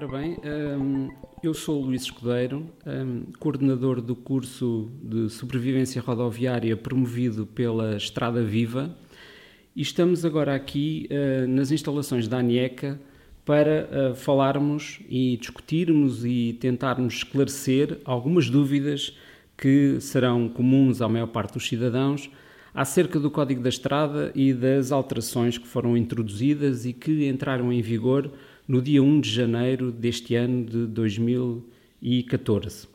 Ora bem, eu sou o Luís Escudeiro, coordenador do curso de sobrevivência rodoviária promovido pela Estrada Viva. E estamos agora aqui hum, nas instalações da ANIECA para falarmos e discutirmos e tentarmos esclarecer algumas dúvidas que serão comuns à maior parte dos cidadãos acerca do Código da Estrada e das alterações que foram introduzidas e que entraram em vigor no dia 1 de janeiro deste ano de 2014. Uh,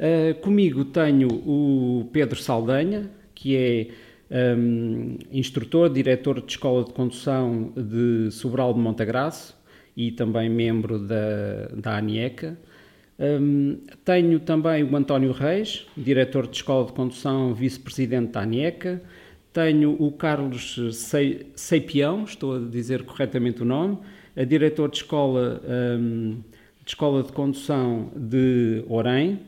ah, comigo tenho o Pedro Saldanha, que é um, instrutor, diretor de Escola de Condução de Sobral de Montagraço e também membro da, da ANIECA. Um, tenho também o António Reis, diretor de Escola de Condução, vice-presidente da ANIECA. Tenho o Carlos Seipião, estou a dizer corretamente o nome, a diretor de escola, um, de escola de condução de Orem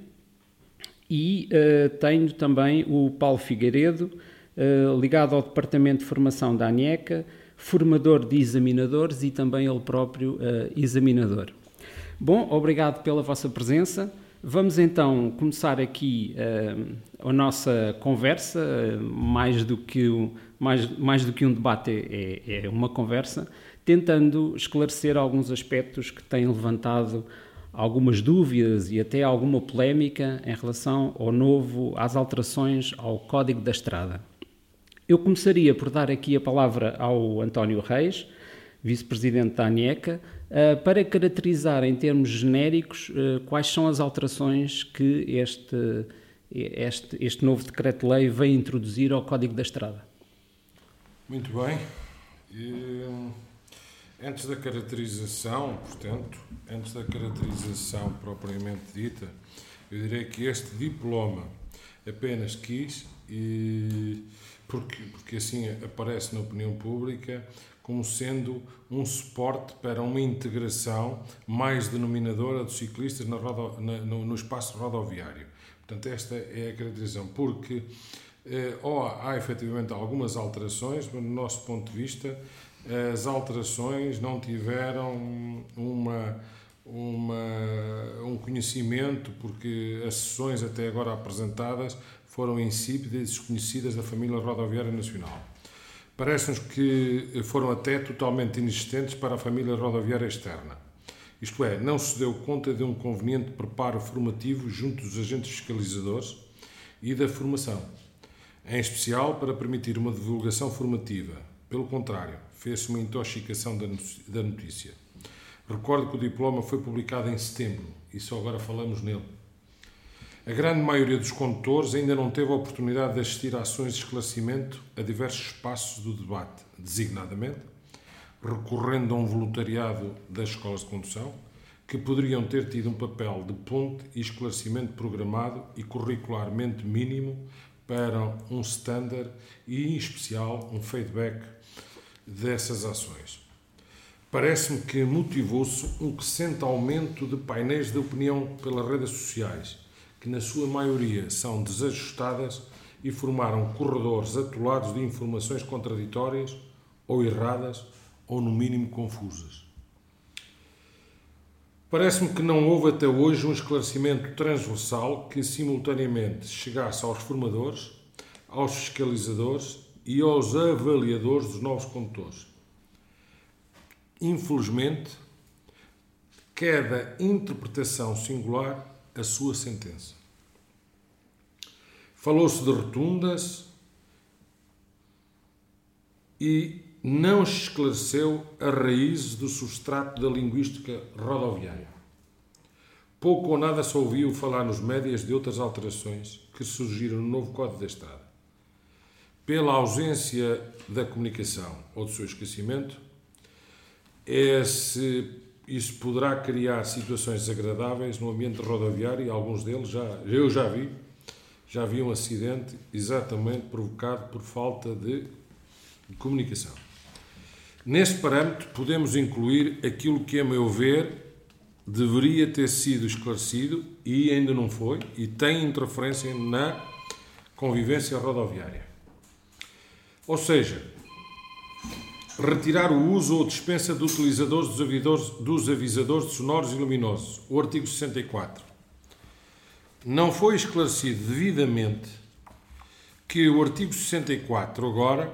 e uh, tenho também o Paulo Figueiredo, uh, ligado ao Departamento de Formação da ANECA, formador de examinadores e também ele próprio uh, examinador. Bom, obrigado pela vossa presença. Vamos então começar aqui uh, a nossa conversa, uh, mais, do que, mais, mais do que um debate, é, é uma conversa tentando esclarecer alguns aspectos que têm levantado algumas dúvidas e até alguma polémica em relação ao novo, às alterações ao Código da Estrada. Eu começaria por dar aqui a palavra ao António Reis, vice-presidente da ANECA, eh, para caracterizar em termos genéricos eh, quais são as alterações que este, este, este novo decreto-lei vem introduzir ao Código da Estrada. Muito bem. Antes da caracterização, portanto, antes da caracterização propriamente dita, eu direi que este diploma apenas quis, e, porque, porque assim aparece na opinião pública, como sendo um suporte para uma integração mais denominadora dos ciclistas na rodo, na, no, no, espaço rodoviário. Portanto, esta é a caracterização, porque eh, ou há efetivamente algumas alterações, mas no nosso ponto de vista, as alterações não tiveram uma, uma, um conhecimento, porque as sessões até agora apresentadas foram insípidas e desconhecidas da família rodoviária nacional. Parece-nos que foram até totalmente inexistentes para a família rodoviária externa. Isto é, não se deu conta de um conveniente preparo formativo junto dos agentes fiscalizadores e da formação, em especial para permitir uma divulgação formativa. Pelo contrário, fez-se uma intoxicação da notícia. Recordo que o diploma foi publicado em setembro e só agora falamos nele. A grande maioria dos condutores ainda não teve a oportunidade de assistir a ações de esclarecimento a diversos espaços do debate, designadamente recorrendo a um voluntariado das escolas de condução, que poderiam ter tido um papel de ponte e esclarecimento programado e curricularmente mínimo para um standard e, em especial, um feedback dessas ações. Parece-me que motivou-se um crescente aumento de painéis de opinião pelas redes sociais, que na sua maioria são desajustadas e formaram corredores atolados de informações contraditórias ou erradas ou, no mínimo, confusas. Parece-me que não houve até hoje um esclarecimento transversal que simultaneamente chegasse aos formadores, aos fiscalizadores e aos avaliadores dos novos condutores. Infelizmente, cada interpretação singular a sua sentença. Falou-se de rotundas e não esclareceu a raiz do substrato da linguística rodoviária. Pouco ou nada se ouviu falar nos médias de outras alterações que surgiram no novo Código da Estrada pela ausência da comunicação ou do seu esquecimento, esse, isso poderá criar situações desagradáveis no ambiente rodoviário e alguns deles já, eu já vi, já vi um acidente exatamente provocado por falta de comunicação. Neste parâmetro, podemos incluir aquilo que, a meu ver, deveria ter sido esclarecido e ainda não foi, e tem interferência na convivência rodoviária. Ou seja, retirar o uso ou dispensa de utilizadores dos avisadores, dos avisadores sonoros e luminosos. O artigo 64. Não foi esclarecido devidamente que o artigo 64 agora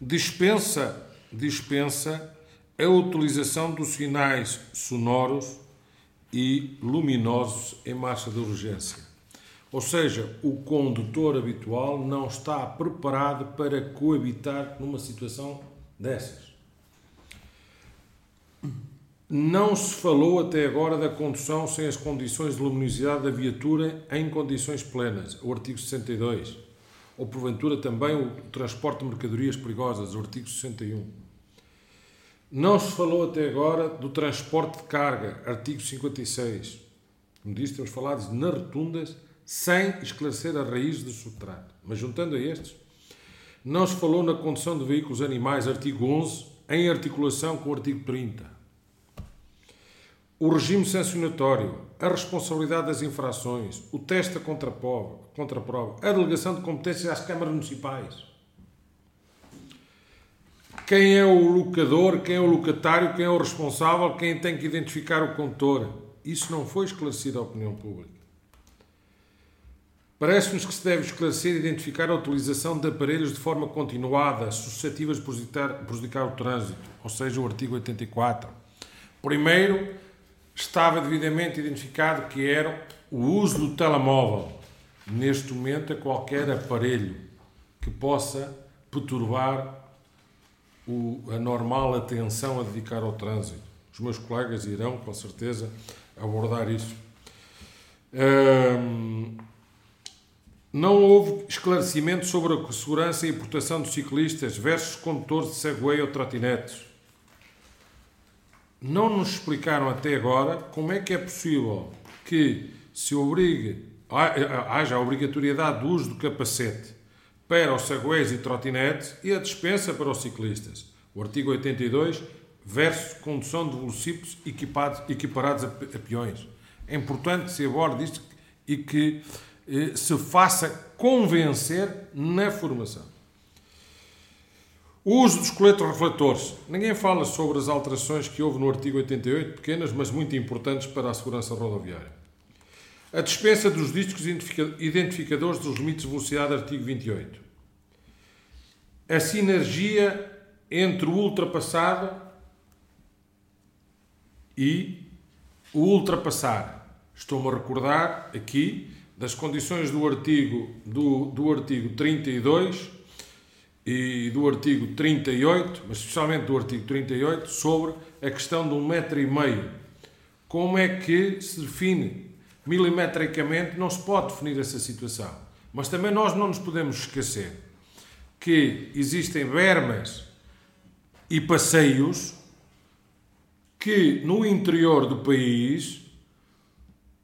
dispensa, dispensa a utilização dos sinais sonoros e luminosos em marcha de urgência. Ou seja, o condutor habitual não está preparado para coabitar numa situação dessas. Não se falou até agora da condução sem as condições de luminosidade da viatura em condições plenas, o artigo 62. Ou porventura também o transporte de mercadorias perigosas, o artigo 61. Não se falou até agora do transporte de carga, artigo 56. Como disse, temos falado nas rotundas sem esclarecer a raiz do subtrato. Mas juntando a estes, não se falou na condução de veículos animais, artigo 11, em articulação com o artigo 30. O regime sancionatório, a responsabilidade das infrações, o teste da contraprova, contraprova a delegação de competências às câmaras municipais. Quem é o locador, quem é o locatário, quem é o responsável, quem tem que identificar o condutor. Isso não foi esclarecido à opinião pública. Parece-nos que se deve esclarecer e identificar a utilização de aparelhos de forma continuada, suscetíveis de prejudicar, prejudicar o trânsito, ou seja, o artigo 84. Primeiro, estava devidamente identificado que era o uso do telemóvel. Neste momento, é qualquer aparelho que possa perturbar o, a normal atenção a dedicar ao trânsito. Os meus colegas irão, com certeza, abordar isso. Hum, não houve esclarecimento sobre a segurança e proteção dos ciclistas versus condutores de Segway ou trotinetes. Não nos explicaram até agora como é que é possível que se obrigue, haja a obrigatoriedade do uso do capacete para os Segways e trotinetes e a dispensa para os ciclistas. O artigo 82 versus condução de velocípedos equipados, equiparados a, a peões. É importante que se aborde isto e que se faça convencer na formação. O uso dos coletes refletores. Ninguém fala sobre as alterações que houve no artigo 88, pequenas, mas muito importantes para a segurança rodoviária. A dispensa dos discos identificadores dos limites de velocidade, artigo 28. A sinergia entre o ultrapassado e o ultrapassar. Estou-me a recordar aqui das condições do artigo, do, do artigo 32 e do artigo 38, mas especialmente do artigo 38, sobre a questão de um metro e meio. Como é que se define milimetricamente? Não se pode definir essa situação. Mas também nós não nos podemos esquecer que existem bermas e passeios que no interior do país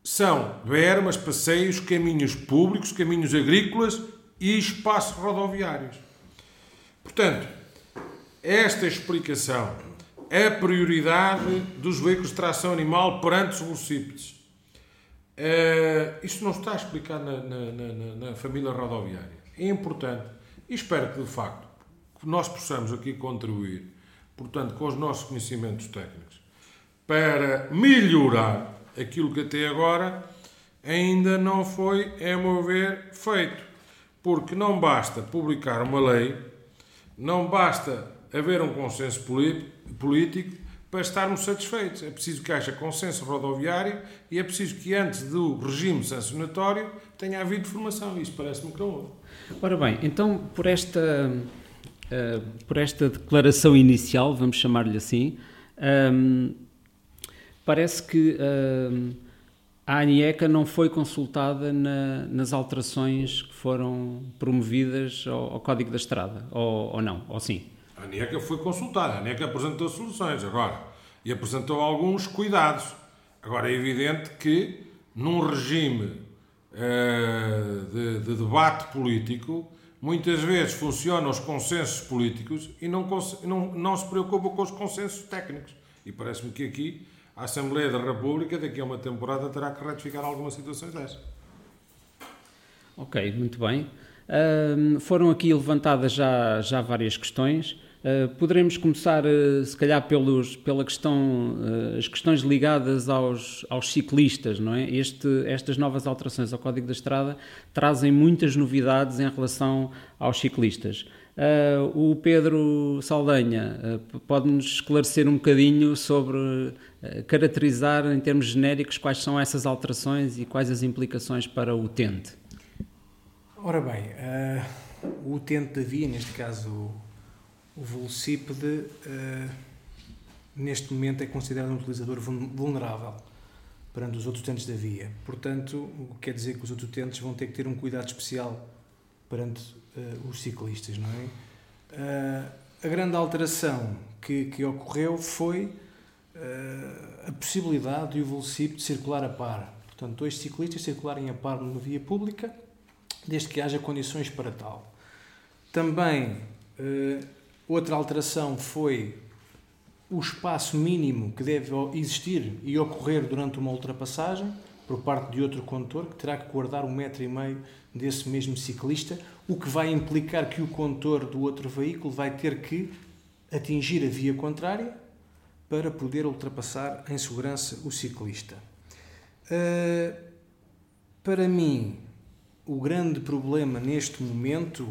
são bermas, passeios, caminhos públicos, caminhos agrícolas e espaços rodoviários. Portanto, esta explicação, é a prioridade dos veículos de tração animal perante os velocípedes. Uh, isto não está explicado na, na, na, na, família rodoviária. É importante e espero que, de facto, nós possamos aqui contribuir, portanto, com os nossos conhecimentos técnicos, para melhorar aquilo que até agora ainda não foi, a meu ver, feito. Porque não basta publicar uma lei, não basta haver um consenso político para estarmos satisfeitos. É preciso que haja consenso rodoviário e é preciso que antes do regime sancionatório tenha havido formação. Isso parece-me que não houve. Ora bem, então por esta, uh, por esta declaração inicial, vamos chamar-lhe assim, um, parece que uh, a ANIECA não foi consultada na, nas alterações que foram promovidas ao, ao Código da Estrada, ou, ou, não, ou sim? A ANIECA foi consultada, a ANIECA apresentou soluções agora e apresentou alguns cuidados. Agora é evidente que num regime uh, de, de debate político muitas vezes funcionam os consensos políticos e não, não, não se preocupam com os consensos técnicos. E parece-me que aqui a Assembleia da República daqui a uma temporada terá que retificar algumas situações dessas. Ok, muito bem. foram aqui levantadas já, já várias questões. Uh, poderemos começar, uh, se calhar, pelos, pela questão, uh, as questões ligadas aos, aos ciclistas, não é? Este, estas novas alterações ao Código da Estrada trazem muitas novidades em relação aos ciclistas. o Pedro Saldanha pode-nos esclarecer um bocadinho sobre, caracterizar em termos genéricos, quais são essas alterações e quais as implicações para o utente? Ora bem, o utente da via, neste caso o velocípede, uh, neste momento, é considerado um utilizador vulnerável perante os outros utentes da via. Portanto, o que quer dizer que os outros utentes vão ter que ter um cuidado especial perante uh, os ciclistas, não é? Uh, a grande alteração que, que ocorreu foi a possibilidade de o velocípede circular a par. Portanto, dois ciclistas circularem a par numa via pública, desde que haja condições para tal. Também Outra alteração foi o espaço mínimo que deve existir e ocorrer durante uma ultrapassagem por parte de outro condutor que terá que guardar um metro e meio desse mesmo ciclista, o que vai implicar que o condutor do outro veículo vai ter que atingir a via contrária para poder ultrapassar em segurança o ciclista. Uh, para mim, o grande problema neste momento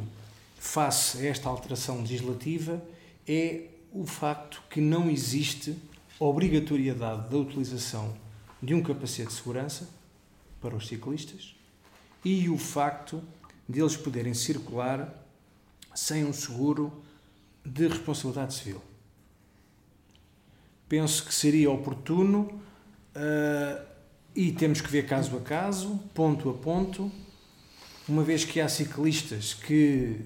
face a esta alteração legislativa é o facto que não existe obrigatoriedade da utilização de um capacete de segurança para os ciclistas e o facto de eles poderem circular sem um seguro de responsabilidade civil. Penso que seria oportuno uh, e temos que ver caso a caso, ponto a ponto, uma vez que há ciclistas que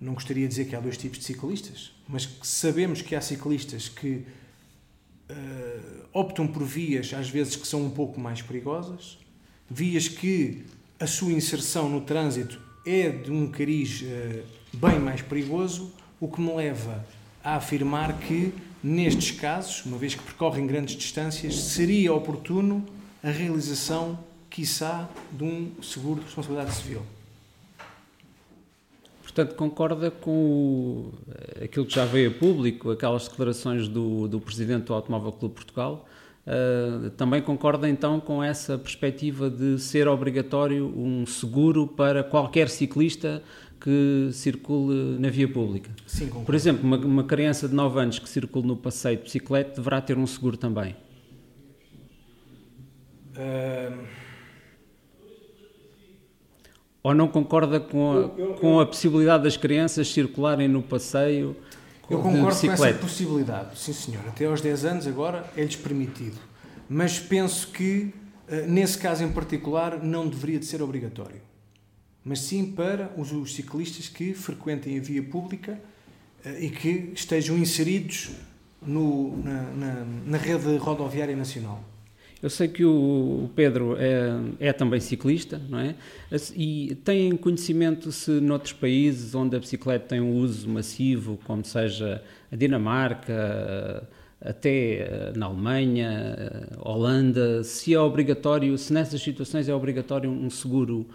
não gostaria de dizer que há dois tipos de ciclistas, mas sabemos que há ciclistas que uh, optam por vias, às vezes, que são um pouco mais perigosas, vias que a sua inserção no trânsito é de um cariz uh, bem mais perigoso, o que me leva a afirmar que, nestes casos, uma vez que percorrem grandes distâncias, seria oportuno a realização, quiçá, de um seguro de responsabilidade civil. Portanto, concorda com o, aquilo que já veio a público, aquelas declarações do, do Presidente do Automóvel Clube Portugal. Uh, também concorda então com essa perspectiva de ser obrigatório um seguro para qualquer ciclista que circule na via pública? Sim, concordo. Por exemplo, uma, uma criança de 9 anos que circule no passeio de bicicleta deverá ter um seguro também? Uh ou não concorda com a, eu, eu, com a possibilidade das crianças circularem no passeio com, Eu concordo com essa possibilidade, sim senhor. Até aos 10 anos agora é-lhes permitido. Mas penso que, eh, nesse caso em particular, não deveria de ser obrigatório. Mas sim para os, os ciclistas que frequentem a via pública eh, e que estejam inseridos no, na, na, na rede rodoviária nacional. Eu sei que o Pedro é, é, também ciclista, não é? E tem conhecimento se noutros países onde a bicicleta tem um uso massivo, como seja a Dinamarca, até eh, na Alemanha, eh, Holanda, se é obrigatório, se nessas situações é obrigatório um seguro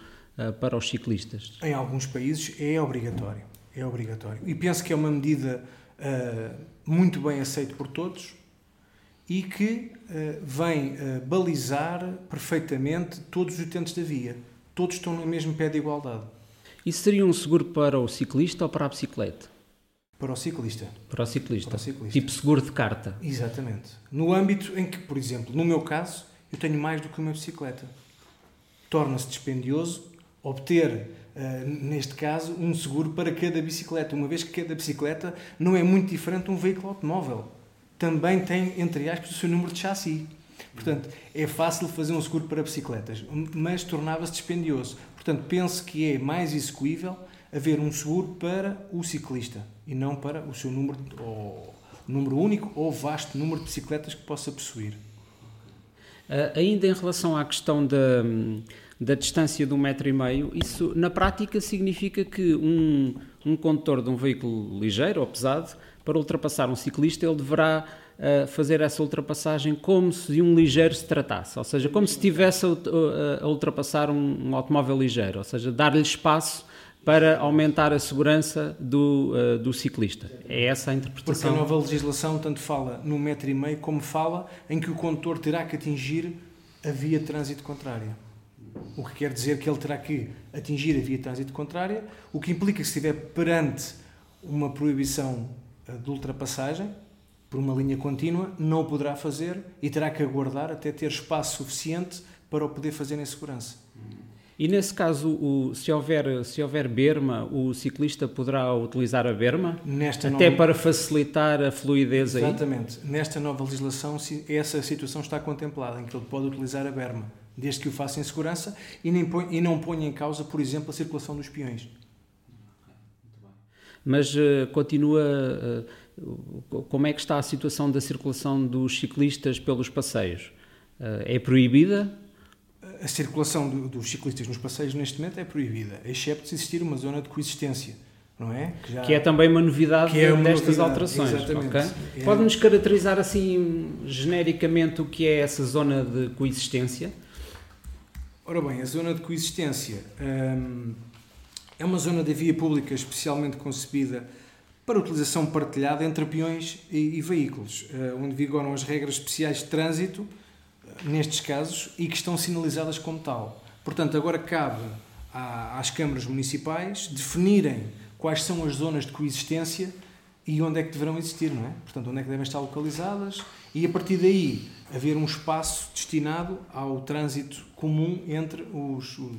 para os ciclistas? Em alguns países é obrigatório, é obrigatório. E penso que é uma medida uh, muito bem aceita por todos e que uh, vem uh, balizar perfeitamente todos os utentes da via. Todos estão no mesmo pé de igualdade. Isso seria um seguro para o ciclista ou para a bicicleta? Para o ciclista. Para o ciclista. Para o ciclista. Tipo seguro de carta. Exatamente. No âmbito em que, por exemplo, no meu caso, eu tenho mais do que uma bicicleta. Torna-se dispendioso obter, uh, neste caso, um seguro para cada bicicleta, uma vez que cada bicicleta não é muito diferente de um veículo automóvel também tem, entre aspas, o seu número de chassi. Portanto, é fácil fazer um seguro para bicicletas, mas tornava-se dispendioso. Portanto, penso que é mais execuível haver um seguro para o ciclista e não para o seu número, ou, número único ou vasto número de bicicletas que possa possuir. Uh, ainda em relação à questão da, da distância de um metro e meio, isso na prática significa que um, um condutor de um veículo ligeiro ou pesado para ultrapassar um ciclista, ele deverá uh, fazer essa ultrapassagem como se de um ligeiro se tratasse, ou seja, como se estivesse a, ultrapassar um, um, automóvel ligeiro, ou seja, dar-lhe espaço para aumentar a segurança do, uh, do ciclista. É essa a interpretação. Porque a nova legislação tanto fala no metro e meio como fala em que o condutor terá que atingir a via de trânsito contrária. O que quer dizer que ele terá que atingir a via de trânsito contrária, o que implica que se estiver perante uma proibição eh, de ultrapassagem por uma linha contínua, não o poderá fazer e terá que aguardar até ter espaço suficiente para o poder fazer em segurança. E nesse caso, o, se, houver, se houver berma, o ciclista poderá utilizar a berma? Nesta até nova... para facilitar a fluidez Exatamente. aí? Exatamente. Nesta nova legislação, essa situação está contemplada, em que ele pode utilizar a berma, desde que o faça em segurança e, nem e não ponha em causa, por exemplo, a circulação dos peões. Mas uh, continua. Uh, como é que está a situação da circulação dos ciclistas pelos passeios? Uh, é proibida? a circulação do, dos ciclistas nos passeios neste momento é proibida, exceto se existir uma zona de coexistência. Não é? Que, já, que é também uma novidade é uma destas novidade, alterações. Okay? É. Pode-nos caracterizar assim genericamente o que é essa zona de coexistência? Ora bem, a zona de coexistência hum, é uma zona da via pública especialmente concebida para utilização partilhada entre peões e, e veículos, uh, onde vigoram as regras especiais de trânsito nestes casos e que estão sinalizadas como tal. Portanto, agora cabe às câmaras municipais definirem quais são as zonas de coexistência e onde é que deverão existir, não é? Portanto, onde é que devem estar localizadas e a partir daí haver um espaço destinado ao trânsito comum entre os, o,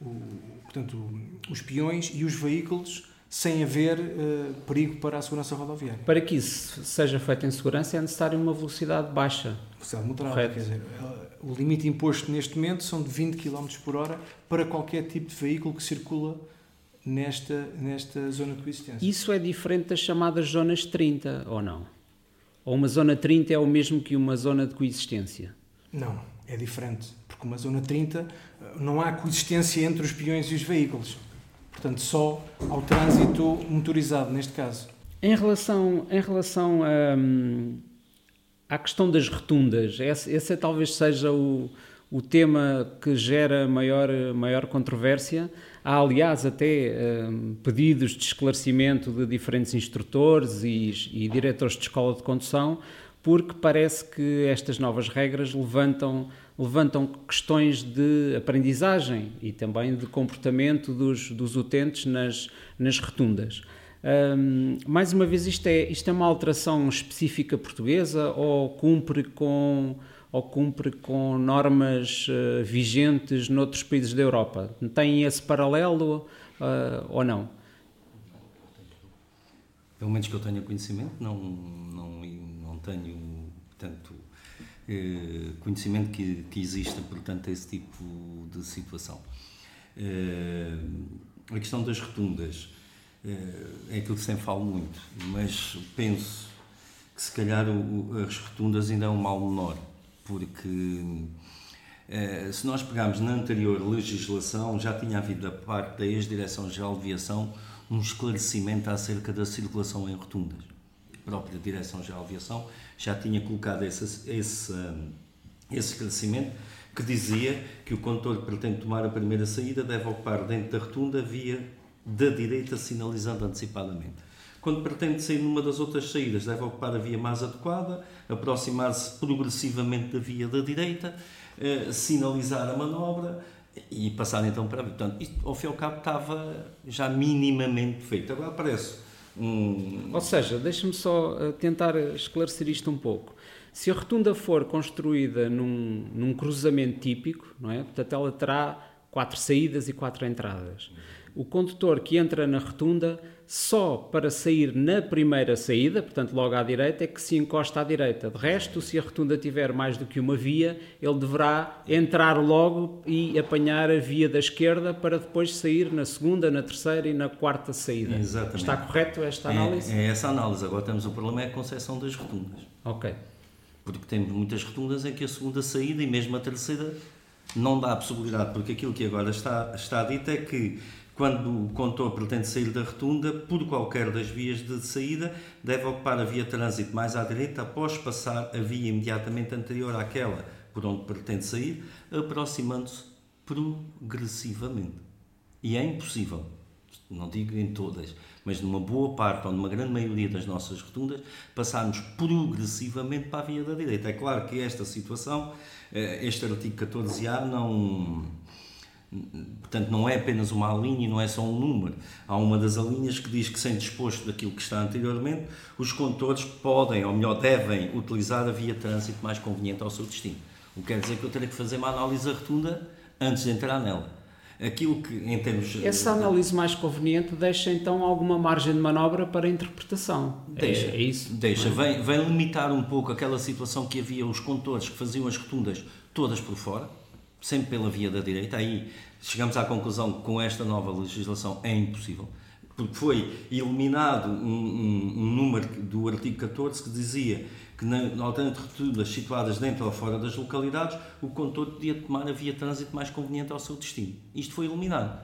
o, portanto, os peões e os veículos sem haver uh, perigo para a segurança rodoviária. Para que isso seja feito em segurança é necessário uma velocidade baixa. Velocidade moderada, quer dizer, eh, o limite imposto neste momento são de 20 km por hora para qualquer tipo de veículo que circula nesta, nesta zona de coexistência. Isso é diferente das chamadas zonas 30, ou não? Ou uma zona 30 é o mesmo que uma zona de coexistência? Não, é diferente, porque uma zona 30 eh, não há coexistência entre os peões e os veículos portanto, só ao trânsito motorizado, neste caso. Em relação, em relação a, hum, à questão das rotundas, esse, esse talvez seja o, o tema que gera maior, maior controvérsia. Há, aliás, até um, pedidos de esclarecimento de diferentes instrutores e, e diretores de escola de condução, porque parece que estas novas regras levantam levantam questões de aprendizagem e também de comportamento dos, dos utentes nas, nas rotundas. Um, mais uma vez, isto é, isto é uma alteração específica portuguesa ou cumpre com, ou cumpre com normas uh, vigentes noutros países da Europa? Tem esse paralelo uh, ou não? Pelo menos que eu tenha conhecimento, não, não, não tenho tanto eh, conhecimento que, que exista, portanto, esse tipo de situação. Eh, a questão das rotundas é aquilo que sempre falo muito, mas penso que se calhar o, as rotundas ainda é um mal menor, porque se nós pegarmos na anterior legislação, já tinha havido da parte da ex-Direção-Geral de Aviação um esclarecimento acerca da circulação em rotundas. A própria Direção-Geral de Aviação já tinha colocado esse, esse, esse esclarecimento que dizia que o condutor pretende tomar a primeira saída deve ocupar dentro da rotunda via da direita sinalizando antecipadamente. Quando pretende sair numa das outras saídas, deve ocupar a via mais adequada, aproximar-se progressivamente da via da direita, eh, sinalizar a manobra e passar então para a via. Portanto, isto, ao fim e ao cabo, estava já minimamente feito. Agora parece um... Ou seja, deixa-me só eh, tentar esclarecer isto um pouco. Se a rotunda for construída num, num cruzamento típico, não é? portanto, ela terá quatro saídas e quatro entradas. O condutor que entra na rotunda só para sair na primeira saída, portanto logo à direita, é que se encosta à direita. De resto, se a rotunda tiver mais do que uma via, ele deverá entrar logo e apanhar a via da esquerda para depois sair na segunda, na terceira e na quarta saída. Exatamente. Está correto esta análise? É, é essa análise. Agora temos o problema é a concessão das rotundas. Ok. Porque temos muitas rotundas em que a segunda saída e mesmo a terceira não dá a possibilidade, porque aquilo que agora está, está dito é que quando o condutor pretende sair da rotunda, por qualquer das vias de saída, deve ocupar a via trânsito mais à direita após passar a via imediatamente anterior àquela por onde pretende sair, aproximando-se progressivamente. E é impossível não digo em todas, mas numa boa parte ou numa grande maioria das nossas rotundas, passarmos progressivamente para a via da direita. É claro que esta situação, eh, este artigo 14A não Portanto, não é apenas uma linha e não é só um número. Há uma das linhas que diz que, sem disposto daquilo que está anteriormente, os condutores podem, ou melhor, devem utilizar a via de trânsito mais conveniente ao seu destino. O que quer dizer que eu terei que fazer uma análise rotunda antes de entrar nela. Aquilo que, em termos. Essa análise mais conveniente deixa então alguma margem de manobra para a interpretação. Deixa, é, é isso? Deixa. Vem, vem limitar um pouco aquela situação que havia os condutores que faziam as rotundas todas por fora sempre pela via da direita. Aí chegamos à conclusão que com esta nova legislação é impossível, porque foi eliminado um, um, um número do artigo 14 que dizia que na, na roturas situadas dentro ou fora das localidades, o condutor podia tomar a via trânsito mais conveniente ao seu destino. Isto foi eliminado.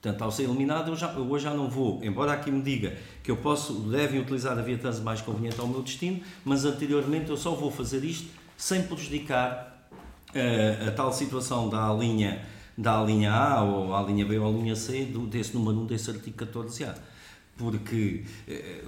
Portanto, ao ser eliminado, eu, já, eu hoje já não vou, embora aqui me diga que eu posso, devem utilizar a via trânsito mais conveniente ao meu destino, mas anteriormente eu só vou fazer isto sem prejudicar a, a tal situação da linha, da linha A ou a linha B ou a linha C desse número 1 desse artigo 14A. Porque eh,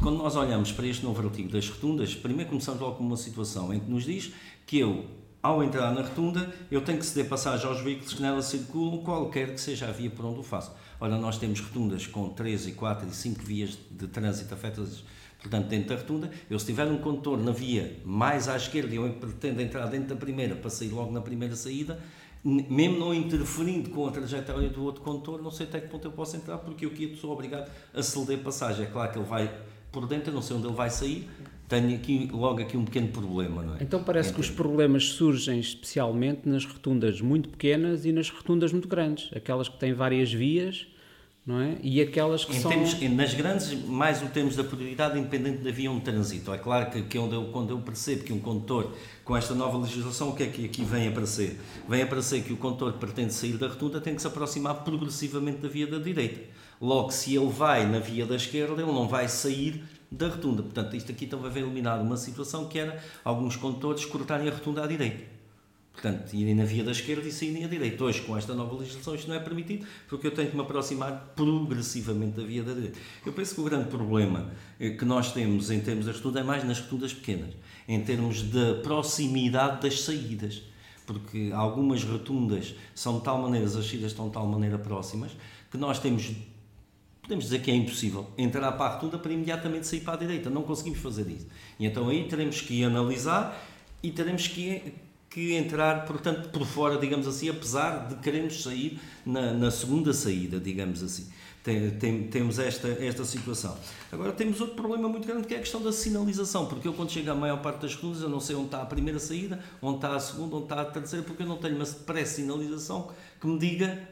quando nós olhamos para este novo artigo das rotundas, primeiro começamos logo com uma situação em que nos diz que eu, ao entrar na rotunda, eu tenho que ceder passagem aos veículos que nela circulam, qualquer que seja a via por onde o faço. Ora, nós temos rotundas com 3 e 4 e 5 vias de trânsito afetadas Portanto, dentro da rotunda, eu se tiver um condutor na via mais à esquerda e eu pretendo entrar dentro da primeira para sair logo na primeira saída, mesmo não interferindo com a trajetória do outro condutor, não sei até que ponto eu posso entrar, porque eu aqui sou obrigado a ceder passagem. É claro que ele vai por dentro, eu não sei onde ele vai sair, tenho aqui, logo aqui um pequeno problema, não é? Então parece Entre... que os problemas surgem especialmente nas rotundas muito pequenas e nas rotundas muito grandes, aquelas que têm várias vias não é? E aquelas que em são... Termos, nas grandes, mais o termos da prioridade independente da via onde transito. É claro que, que onde eu, quando eu percebo que um condutor, com esta nova legislação, o que é que aqui vem a aparecer? Vem a aparecer que o condutor pretende sair da rotunda tem que se aproximar progressivamente da via da direita. Logo, se ele vai na via da esquerda, ele não vai sair da rotunda. Portanto, isto aqui também vai eliminar uma situação que era alguns condutores cortarem a rotunda à direita. Portanto, irem na via da esquerda e saírem à direita. Hoje, com esta nova legislação, isto não é permitido, porque eu tenho que me aproximar progressivamente da via da direita. Eu penso que o grande problema eh, que nós temos em termos de estudo é mais nas rotundas pequenas, em termos da proximidade das saídas. Porque algumas rotundas são de tal maneira, as saídas estão de tal maneira próximas, que nós temos podemos dizer que é impossível entrar para a rotunda para imediatamente sair para a direita. Não conseguimos fazer isso. E então aí teremos que analisar e teremos que que entrar, portanto, por fora, digamos assim, apesar de queremos sair na, na segunda saída, digamos assim. Tem, tem, temos esta, esta situação. Agora temos outro problema muito grande que é a questão da sinalização, porque eu quando chego à maior parte das rotundas eu não sei onde está a primeira saída, onde está a segunda, onde está a terceira, porque eu não tenho uma pré-sinalização que me diga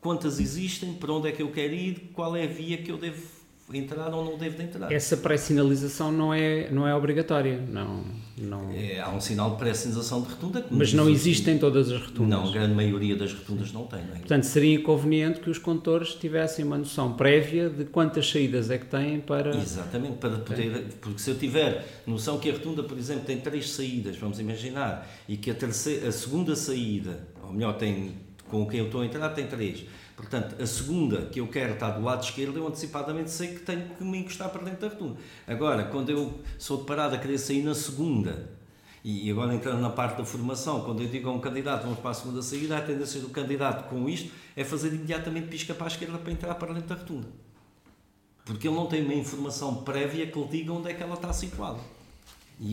quantas existem, para onde é que eu quero ir, qual é a via que eu devo entrar ou não devo entrar. Essa pré-sinalização não é, não é obrigatória, não... não... É, há um sinal de pré-sinalização de rotunda. Mas não existe em todas as rotundas? Não, a grande maioria das rotundas não tem. Não é? Portanto, seria conveniente que os condutores tivessem uma noção prévia de quantas saídas é que têm para... Exatamente, para poder... Porque se eu tiver noção que a rotunda, por exemplo, tem três saídas, vamos imaginar, e que a, terceira, a segunda saída, ou melhor, tem, com quem eu estou a entrar, tem três Portanto, a segunda que eu quero estar do lado esquerdo, eu antecipadamente sei que tenho que me encostar para dentro da rotunda. Agora, quando eu sou de parada a querer sair na segunda, e agora entrando na parte da formação, quando eu digo a um candidato vamos para a segunda saída, a tendência do candidato com isto é fazer imediatamente pisca para a esquerda para entrar para dentro da rotunda. Porque ele não tem uma informação prévia que lhe diga onde é que ela está situada.